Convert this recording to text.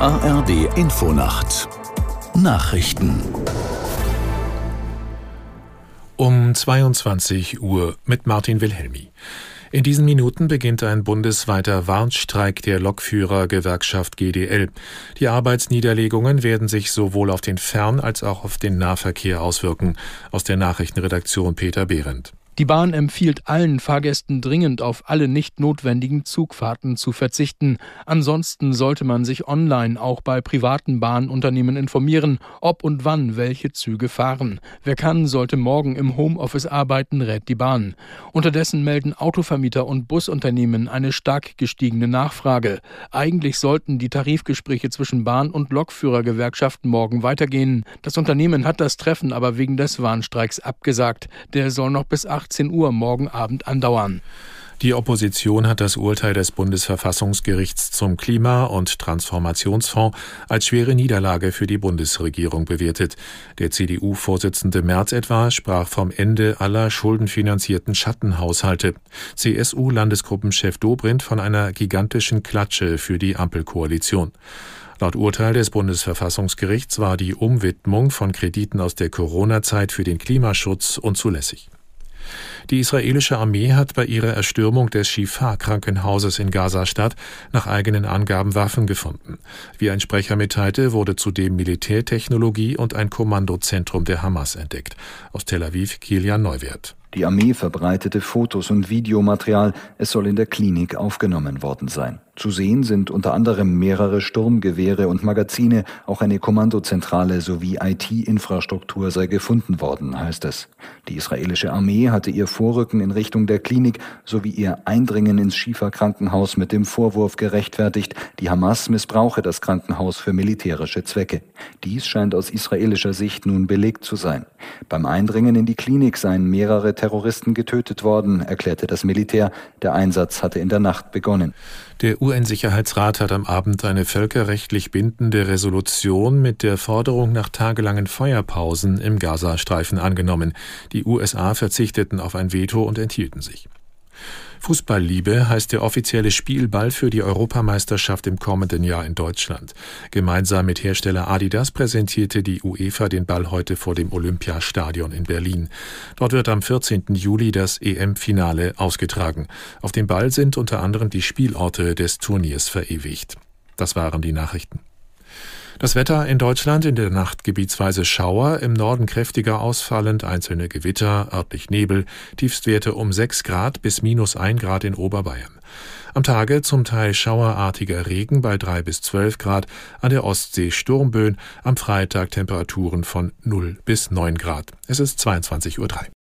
ARD Infonacht Nachrichten um 22 Uhr mit Martin Wilhelmi. In diesen Minuten beginnt ein bundesweiter Warnstreik der Lokführergewerkschaft GDL. Die Arbeitsniederlegungen werden sich sowohl auf den Fern- als auch auf den Nahverkehr auswirken. Aus der Nachrichtenredaktion Peter Behrendt. Die Bahn empfiehlt allen Fahrgästen dringend auf alle nicht notwendigen Zugfahrten zu verzichten. Ansonsten sollte man sich online auch bei privaten Bahnunternehmen informieren, ob und wann welche Züge fahren. Wer kann, sollte morgen im Homeoffice arbeiten, rät die Bahn. Unterdessen melden Autovermieter und Busunternehmen eine stark gestiegene Nachfrage. Eigentlich sollten die Tarifgespräche zwischen Bahn- und Lokführergewerkschaften morgen weitergehen. Das Unternehmen hat das Treffen aber wegen des Warnstreiks abgesagt. Der soll noch bis 8 18 Uhr morgen Abend andauern. Die Opposition hat das Urteil des Bundesverfassungsgerichts zum Klima- und Transformationsfonds als schwere Niederlage für die Bundesregierung bewertet. Der CDU-Vorsitzende Merz etwa sprach vom Ende aller schuldenfinanzierten Schattenhaushalte. CSU-Landesgruppenchef Dobrindt von einer gigantischen Klatsche für die Ampelkoalition. Laut Urteil des Bundesverfassungsgerichts war die Umwidmung von Krediten aus der Corona-Zeit für den Klimaschutz unzulässig. Die israelische Armee hat bei ihrer Erstürmung des Shifa-Krankenhauses in Gaza-Stadt nach eigenen Angaben Waffen gefunden. Wie ein Sprecher mitteilte, wurde zudem Militärtechnologie und ein Kommandozentrum der Hamas entdeckt. Aus Tel Aviv Kilian Neuwert. Die Armee verbreitete Fotos und Videomaterial. Es soll in der Klinik aufgenommen worden sein. Zu sehen sind unter anderem mehrere Sturmgewehre und Magazine, auch eine Kommandozentrale sowie IT-Infrastruktur sei gefunden worden, heißt es. Die israelische Armee hatte ihr Vorrücken in Richtung der Klinik sowie ihr Eindringen ins Schiefer-Krankenhaus mit dem Vorwurf gerechtfertigt, die Hamas missbrauche das Krankenhaus für militärische Zwecke. Dies scheint aus israelischer Sicht nun belegt zu sein. Beim Eindringen in die Klinik seien mehrere Terroristen getötet worden, erklärte das Militär. Der Einsatz hatte in der Nacht begonnen. Der UN-Sicherheitsrat hat am Abend eine völkerrechtlich bindende Resolution mit der Forderung nach tagelangen Feuerpausen im Gazastreifen angenommen. Die USA verzichteten auf ein Veto und enthielten sich. Fußballliebe heißt der offizielle Spielball für die Europameisterschaft im kommenden Jahr in Deutschland. Gemeinsam mit Hersteller Adidas präsentierte die UEFA den Ball heute vor dem Olympiastadion in Berlin. Dort wird am 14. Juli das EM-Finale ausgetragen. Auf dem Ball sind unter anderem die Spielorte des Turniers verewigt. Das waren die Nachrichten. Das Wetter in Deutschland in der Nacht gebietsweise Schauer, im Norden kräftiger ausfallend, einzelne Gewitter, örtlich Nebel, Tiefstwerte um 6 Grad bis minus 1 Grad in Oberbayern. Am Tage zum Teil schauerartiger Regen bei 3 bis 12 Grad, an der Ostsee Sturmböen, am Freitag Temperaturen von 0 bis 9 Grad. Es ist 22.03 Uhr.